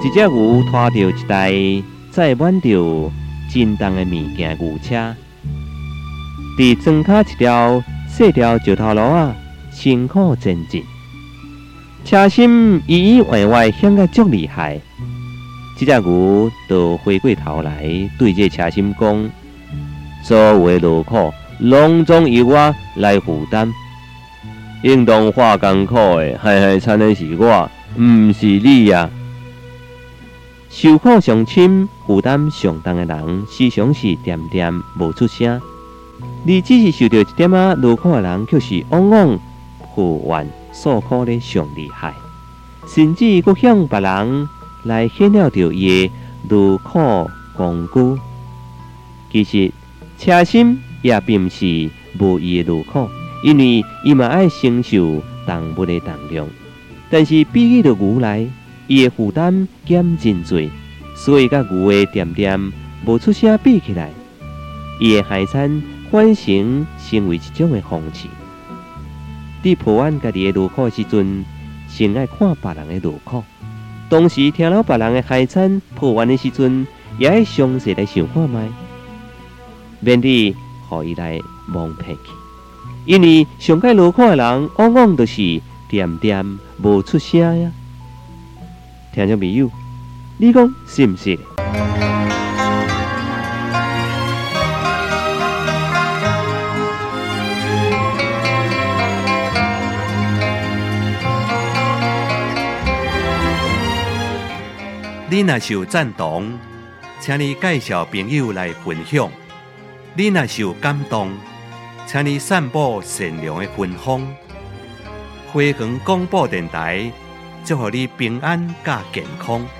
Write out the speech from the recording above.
一只牛拖着一台载满着沉重的物件牛车，伫庄卡一条细条石头路啊，辛苦前进。车身依依歪歪，响个足厉害。这只牛就回过头来，对这车身讲：“所有路苦，拢总由我来负担。应当化艰苦的，害害惨的是我，毋是你呀。”受苦上深、负担上重的人，时常是点点无出声；而只是受到一点仔劳苦的人，却是往往抱怨诉苦的上厉害，甚至佫向别人来显了着伊的劳苦功辜。其实，车心也并不是无伊的劳苦，因为伊嘛爱承受动物的重量，但是比起着牛来。伊的负担减真多，所以甲牛的点点无出声比起来，伊的海产反成成为一种的风气。伫破案家己的路口的时阵，先爱看别人的路口；同时听了别人的海产破案的时阵，也爱详细来想看卖，免得互伊来蒙骗去。因为上界劳苦的人，往往都是点点无出声呀。听众朋友，你讲是毋是？你若是赞同，请你介绍朋友来分享；你若是感动，请你散播善良的芬芳。辉煌广播电台。祝福你平安加健康。